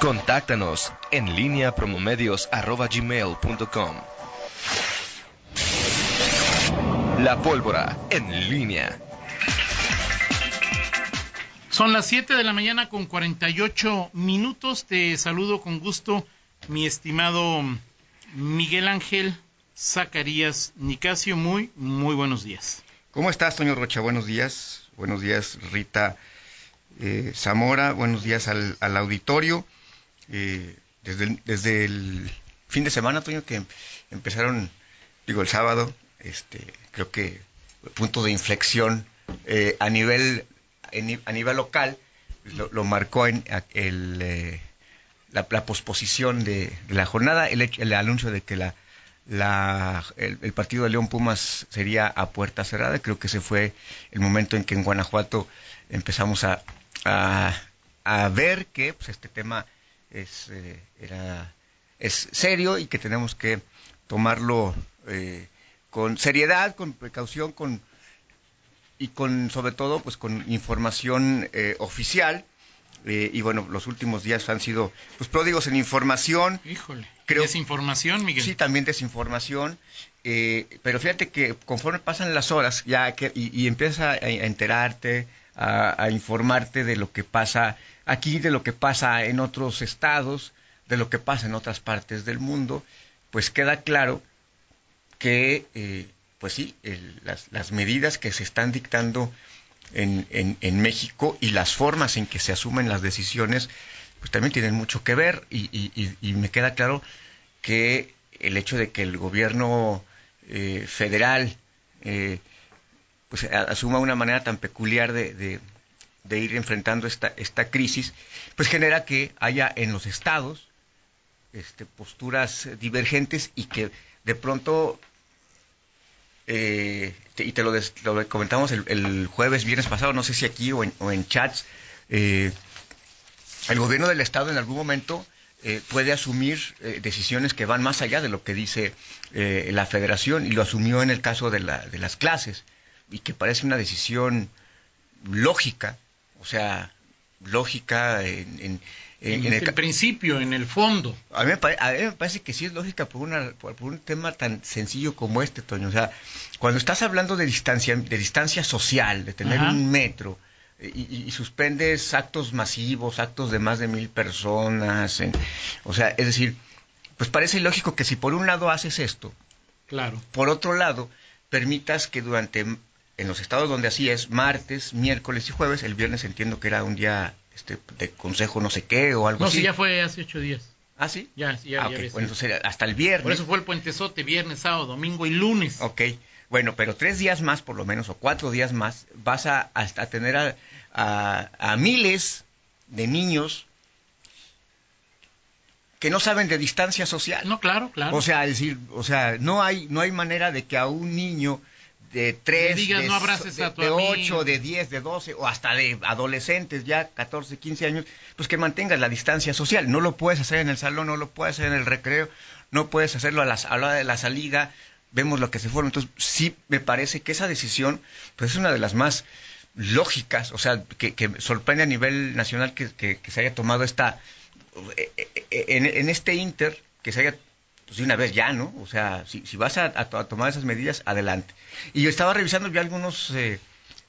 Contáctanos en línea promomedios.com. La pólvora en línea. Son las 7 de la mañana con 48 minutos. Te saludo con gusto, mi estimado Miguel Ángel Zacarías Nicasio. Muy, muy buenos días. ¿Cómo estás, Toño Rocha? Buenos días. Buenos días, Rita eh, Zamora. Buenos días al, auditorio. Eh, desde, el, desde el fin de semana, Toño, que empezaron, digo, el sábado, este, creo que punto de inflexión eh, a nivel a nivel local lo, marcó en el, la, posposición de, la jornada, el, el anuncio de que la la, el, partido de León Pumas sería a puerta cerrada. Creo que ese fue el momento en que en Guanajuato empezamos a, a, ver que pues, este tema es, eh, era, es serio y que tenemos que tomarlo eh, con seriedad, con precaución, con y con sobre todo pues con información eh, oficial eh, y bueno, los últimos días han sido pues pródigos en información. Híjole. desinformación, Miguel. Sí, también desinformación. Eh, pero fíjate que conforme pasan las horas ya que, y, empiezas a, enterarte, a, informarte de lo que pasa aquí, de lo que pasa en otros estados, de lo que pasa en otras partes del mundo, pues queda claro que, eh, pues sí, las, las medidas que se están dictando en, en, México y las formas en que se asumen las decisiones, pues también tienen mucho que ver y, y, me queda claro que el hecho de que el gobierno eh, federal eh, pues asuma una manera tan peculiar de, de, ir enfrentando esta, esta crisis, pues genera que haya en los estados este, posturas divergentes y que de pronto eh, y te lo, comentamos el, jueves, viernes pasado, no sé si aquí o en, chats, eh, el gobierno del Estado en algún momento eh, puede asumir decisiones que van más allá de lo que dice la federación y lo asumió en el caso de, la, de las clases y que parece una decisión lógica, o sea, lógica en, en, el, principio, en el fondo. A mí, me parece que sí es lógica por, una, por, un tema tan sencillo como este, Toño. O sea, cuando estás hablando de distancia, de distancia social, de tener un metro, y, suspendes actos masivos, actos de más de mil personas, o sea, es decir, pues parece lógico que si por un lado haces esto, claro. por otro lado, permitas que durante, en los estados donde así es, martes, miércoles y jueves, el viernes entiendo que era un día este, de consejo no sé qué o algo así. No, sí, ya fue hace ocho días. ¿Ah, sí? Ya, ya, ah, Bueno, entonces hasta el viernes. Por eso fue el puentezote, viernes, sábado, domingo y lunes. Ok. Bueno, pero tres días más, por lo menos, o cuatro días más, vas a, hasta tener a, a, miles de niños que no saben de distancia social. No, claro, claro. O sea, decir, o sea, no hay, no hay manera de que a un niño de 3, de, no de, 8, de 10, de 12 o hasta de adolescentes ya 14, 15 años, pues que mantengas la distancia social. No lo puedes hacer en el salón, no lo puedes hacer en el recreo, no puedes hacerlo a, la hora de la salida. Vemos lo que se fueron. Entonces, sí me parece que esa decisión pues es una de las más lógicas, o sea, que, sorprende a nivel nacional que, que, se haya tomado esta, eh, eh, eh, en, en este inter, que se haya pues de una vez ya, ¿no? O sea, si, si vas a, tomar esas medidas, adelante. Y yo estaba revisando ya algunos, eh,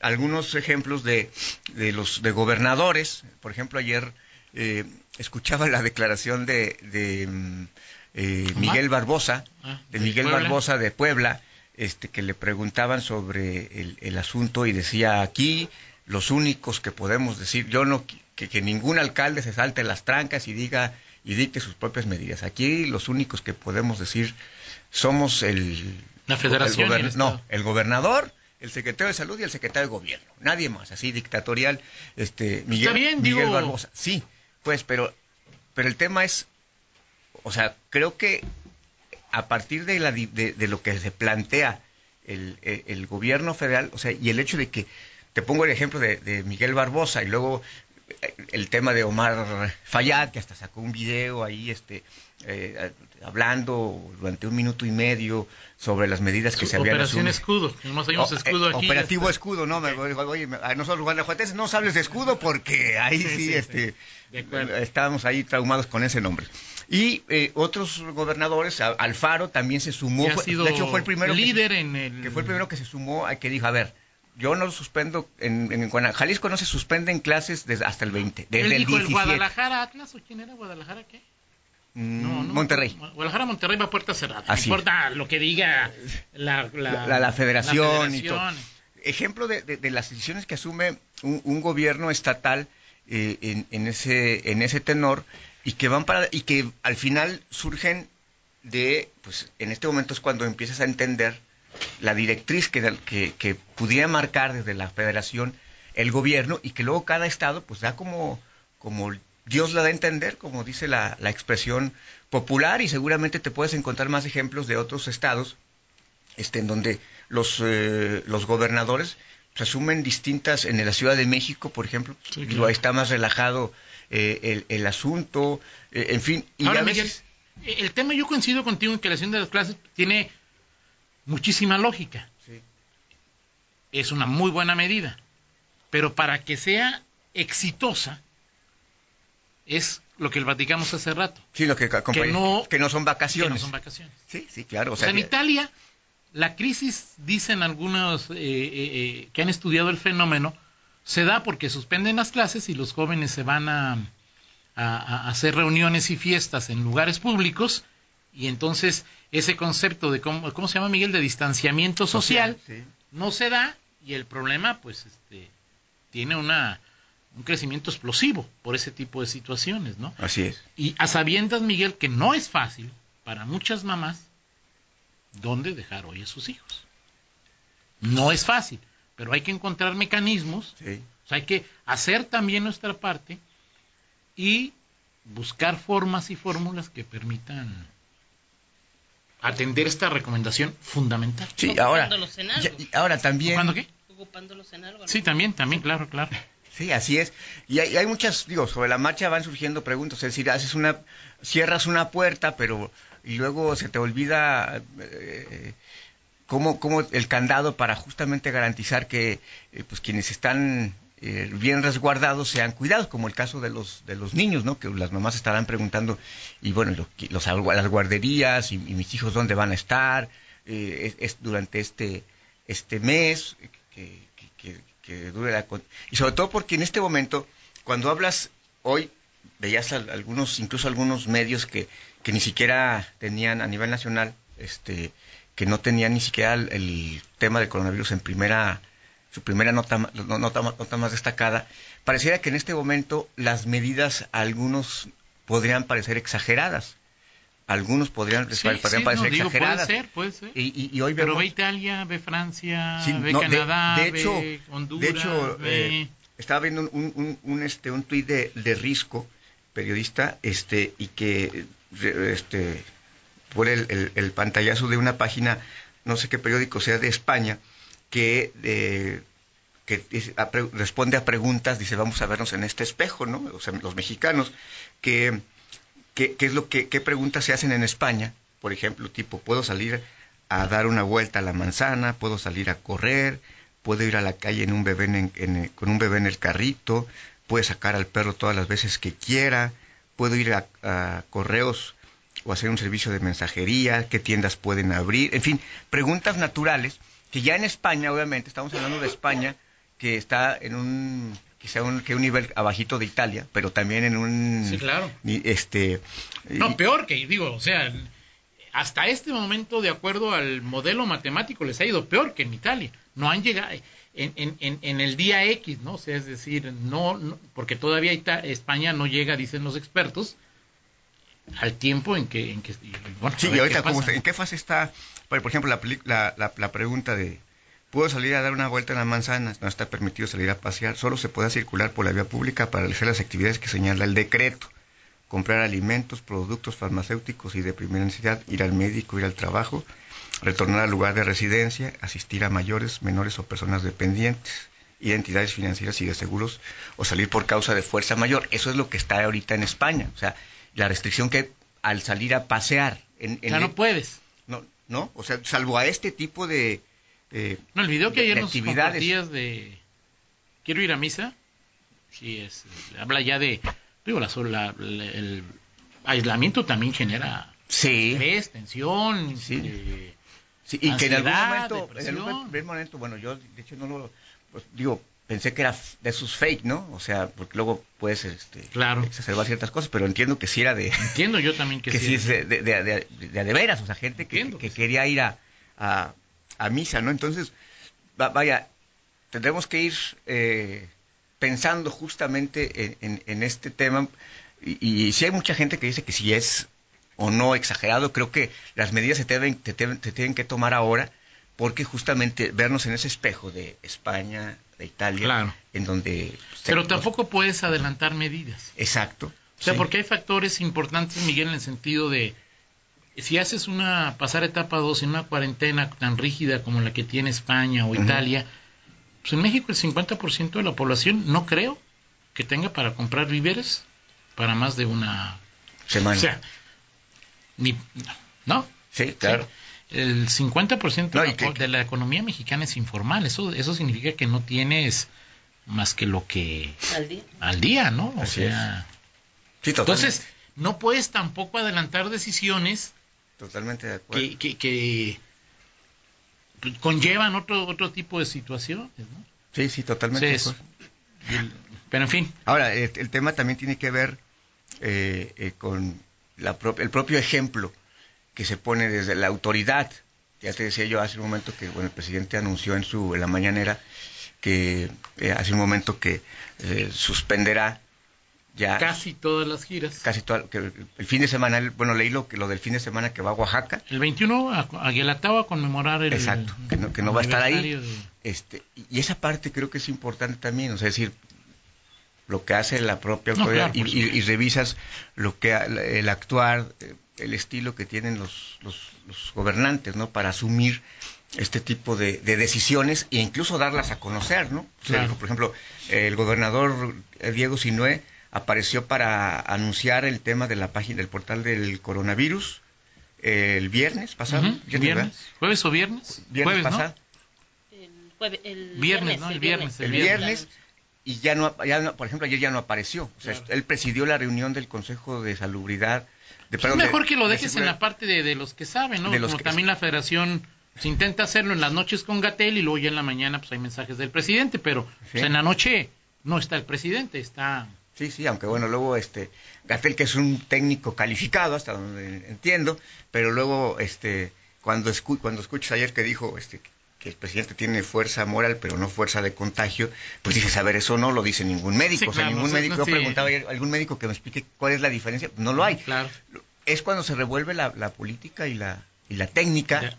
algunos ejemplos de, de, los de gobernadores. Por ejemplo, ayer eh, escuchaba la declaración de, de mm, eh, Miguel Barbosa, ah, de Miguel Barbosa de Puebla, este, que le preguntaban sobre el, el asunto y decía aquí los únicos que podemos decir, yo no, que, que ningún alcalde se salte las trancas y diga y dicte sus propias medidas. Aquí los únicos que podemos decir somos el... La federación. El no, el gobernador, el secretario de salud y el secretario de gobierno. Nadie más, así dictatorial. Este, Miguel, bien, Miguel Barbosa. Sí, pues, pero, pero el tema es, o sea, creo que a partir de, la, de, lo que se plantea el, el, gobierno federal, o sea, y el hecho de que, te pongo el ejemplo de, de Miguel Barbosa y luego el tema de Omar Fayad, que hasta sacó un video ahí, este, eh, hablando durante un minuto y medio sobre las medidas que se habían Operación Escudo, nomás hay escudo aquí. Operativo Escudo, no, me, oye, a nosotros guanajuatenses no hables de escudo porque ahí sí, este, estábamos ahí traumados con ese nombre. Y eh, otros gobernadores, Alfaro también se sumó, de hecho fue el primero líder en el... que fue el primero que se sumó a que dijo, a ver, yo no suspendo, en, en, Jalisco no se suspenden clases desde hasta el 20, desde Él el dijo, ¿El Guadalajara Atlas o quién era Guadalajara qué? Mm, no, Monterrey. Guadalajara Monterrey va a puerta cerrada. No importa lo que diga la, la, federación, y todo. Ejemplo de, de, las decisiones que asume un, gobierno estatal eh, en, en, ese, en ese tenor y que van para y que al final surgen de pues en este momento es cuando empiezas a entender la directriz que, que, que pudiera marcar desde la federación el gobierno y que luego cada estado pues da como, como Dios la da a entender, como dice la, la expresión popular y seguramente te puedes encontrar más ejemplos de otros estados este, en donde los, eh, los gobernadores se asumen distintas, en la Ciudad de México, por ejemplo, ahí está más relajado eh, el, el, asunto, eh, en fin. Y Ahora, Miguel, el tema yo coincido contigo en que la acción de las clases tiene muchísima lógica. Es una muy buena medida. Pero para que sea exitosa, es lo que el Vaticano hace rato. Sí, lo que, que, no, que no son vacaciones. no son vacaciones. Sí, sí, claro. O sea, en Italia, la crisis, dicen algunos eh, eh, eh, que han estudiado el fenómeno, se da porque suspenden las clases y los jóvenes se van a, a hacer reuniones y fiestas en lugares públicos y entonces ese concepto de cómo, cómo se llama Miguel de distanciamiento social, no se da y el problema pues este tiene una un crecimiento explosivo por ese tipo de situaciones, ¿no? Así es. Y a sabiendas, Miguel, que no es fácil para muchas mamás dónde dejar hoy a sus hijos. No es fácil, pero hay que encontrar mecanismos, o sea, hay que hacer también nuestra parte y buscar formas y fórmulas que permitan atender esta recomendación fundamental. Sí, ahora, ahora también. ¿Ocupando qué? Sí, también, también, claro, claro. Sí, así es. Y hay, muchas, digo, sobre la marcha van surgiendo preguntas. Es decir, haces una, cierras una puerta, pero y luego se te olvida eh, cómo, cómo el candado para justamente garantizar que eh, pues quienes están eh, bien resguardados sean cuidados, como el caso de los de los niños, ¿no? Que las mamás estarán preguntando y bueno, los, las guarderías y, mis hijos dónde van a estar eh, es, durante este este mes que, que, dure la y sobre todo porque en este momento cuando hablas hoy veías algunos incluso algunos medios que que ni siquiera tenían a nivel nacional este que no tenían ni siquiera el tema del coronavirus en primera su primera nota, nota, nota más destacada, pareciera que en este momento las medidas algunos podrían parecer exageradas. Algunos podrían, parecer exageradas. Puede ser, puede ser. Y, y, hoy Pero ve Italia, ve Francia, ve Canadá, de, hecho, ve Honduras. De hecho, eh, estaba viendo un, un, un, este, un tuit de, de Risco, periodista, este, y que este, pone el, el pantallazo de una página, no sé qué periódico sea, de España, que, eh, que responde a preguntas, dice, vamos a vernos en este espejo, ¿no? O sea, los mexicanos, que, qué es lo que, qué preguntas se hacen en España, por ejemplo, tipo, ¿puedo salir a dar una vuelta a la manzana? ¿Puedo salir a correr? ¿Puedo ir a la calle en un bebé con un bebé en el carrito? ¿Puedo sacar al perro todas las veces que quiera? ¿Puedo ir a, a correos o hacer un servicio de mensajería? ¿Qué tiendas pueden abrir? En fin, preguntas naturales que ya en España, obviamente, estamos hablando de España, que está en un quizá un, que un nivel abajito de Italia, pero también en un... Sí, claro. Este, no, peor que, digo, o sea, hasta este momento, de acuerdo al modelo matemático, les ha ido peor que en Italia. No han llegado en, en, en el día X, ¿no? O sea, es decir, no, porque todavía España no llega, dicen los expertos, al tiempo en que... En que bueno, sí, y ahorita, ¿en qué fase está por ejemplo, la, la, la, pregunta de, ¿puedo salir a dar una vuelta en las manzanas? No está permitido salir a pasear, solo se puede circular por la vía pública para realizar las actividades que señala el decreto. Comprar alimentos, productos farmacéuticos y de primera necesidad, ir al médico, ir al trabajo, retornar al lugar de residencia, asistir a mayores, menores o personas dependientes. y entidades financieras y de seguros o salir por causa de fuerza mayor. Eso es lo que está ahorita en España. O sea, la restricción que al salir a pasear... En, ya no puedes. No, no, o sea, salvo a este tipo de... no, el video que ayer nos compartías de... Quiero ir a misa. Sí, es, habla ya de... Digo, la, el aislamiento también genera sí. estrés, tensión, sí. Eh, sí y que en algún momento, en algún momento, bueno, yo de hecho no lo, pues, digo, pensé que era de sus fake, ¿no? O sea, porque luego puedes este, claro. exacerbar ciertas cosas, pero entiendo que sí era de... Entiendo yo también que, que sí. es de, de, de, de, veras, o sea, gente que, que, quería ir a, a, a, misa, ¿no? Entonces, vaya, tendremos que ir eh, pensando justamente en, en, en este tema y, si hay mucha gente que dice que si es o no exagerado, creo que las medidas se, deben, se, tienen que tomar ahora porque justamente vernos en ese espejo de España, de Italia, en donde... Pero tampoco puedes adelantar medidas. Exacto. O sea, porque hay factores importantes, Miguel, en el sentido de, si haces una, pasar etapa 2 en una cuarentena tan rígida como la que tiene España o Italia, pues en México el 50% de la población no creo que tenga para comprar víveres para más de una semana. O sea, ni, ¿no? Sí, claro. El 50% de, la, economía mexicana es informal. Eso, eso significa que no tienes más que lo que... Al día. Al día, ¿no? O sea... Sí, entonces, no puedes tampoco adelantar decisiones... Totalmente de acuerdo. Que, que, conllevan otro, otro tipo de situaciones, ¿no? Sí, sí, totalmente. pero en fin. Ahora, el, el tema también tiene que ver eh, eh, con la el propio ejemplo que se pone desde la autoridad. Ya te decía yo hace un momento que bueno, el presidente anunció en, su, en la mañanera que eh, hace un momento que suspenderá ya casi todas las giras. Casi todo, que el fin de semana, bueno, leí lo, que, lo del fin de semana que va a Oaxaca. El 21 a, a a conmemorar el Exacto, que no, que no va a estar ahí. Este, y esa parte creo que es importante también, o sea, decir, lo que hace la propia autoridad y, revisas lo que el actuar, eh, el estilo que tienen los, los, gobernantes, ¿no? Para asumir este tipo de, decisiones e incluso darlas a conocer, ¿no? por ejemplo, el gobernador Diego Sinué apareció para anunciar el tema de la página del portal del coronavirus el viernes pasado. ¿Jueves o viernes? Viernes pasado. El, viernes, ¿no? El viernes. El viernes y ya no, ya por ejemplo, ayer ya no apareció. O sea, él presidió la reunión del Consejo de Salubridad. De, es mejor que lo dejes en la parte de, los que saben, ¿no? Como también la federación se intenta hacerlo en las noches con Gatel y luego ya en la mañana pues hay mensajes del presidente, pero pues, en la noche no está el presidente, está... Sí, sí, aunque bueno, luego este Gatel que es un técnico calificado hasta donde entiendo, pero luego este cuando escu cuando escuchas ayer que dijo este que el presidente tiene fuerza moral, pero no fuerza de contagio, pues dices, a ver, eso no lo dice ningún médico. o sea, ningún médico, yo preguntaba ayer, algún médico que me explique cuál es la diferencia, no lo hay. Claro. Es cuando se revuelve la, política y la, y la técnica.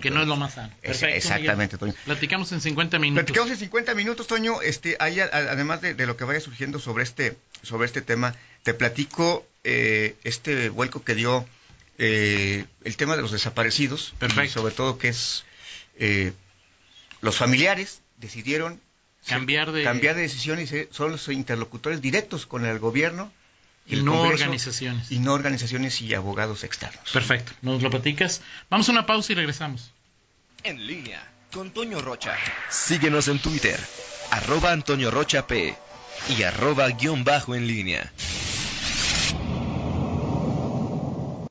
que no es lo más sano. exactamente, Toño. Platicamos en 50 minutos. Platicamos en 50 minutos, Toño. Este, hay, además de, lo que vaya surgiendo sobre este, sobre este tema, te platico eh, este vuelco que dio eh, el tema de los desaparecidos. Perfecto. sobre todo que es eh, los familiares decidieron cambiar de, cambiar de decisión y son los interlocutores directos con el gobierno y no organizaciones. Y no organizaciones y abogados externos. Perfecto, nos lo platicas. Vamos a una pausa y regresamos. En línea con Toño Rocha. Síguenos en Twitter, arroba Antonio Rocha P y arroba guion bajo en línea.